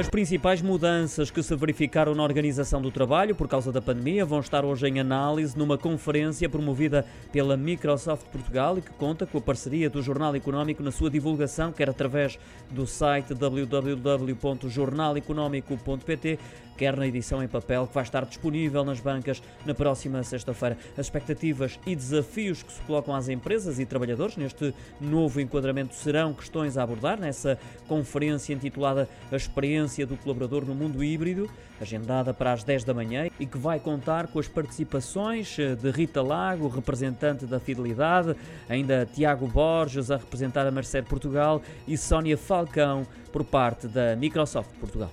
As principais mudanças que se verificaram na organização do trabalho por causa da pandemia vão estar hoje em análise numa conferência promovida pela Microsoft Portugal e que conta com a parceria do Jornal Económico na sua divulgação, quer através do site www.jornaleconómico.pt, quer na edição em papel que vai estar disponível nas bancas na próxima sexta-feira. As expectativas e desafios que se colocam às empresas e trabalhadores neste novo enquadramento serão questões a abordar nessa conferência intitulada A Experiência experiência do colaborador no mundo híbrido, agendada para as 10 da manhã e que vai contar com as participações eh, de Rita Lago, representante da Fidelidade, ainda Tiago Borges, a representar a Mercer Portugal e Sónia Falcão, por parte da Microsoft Portugal.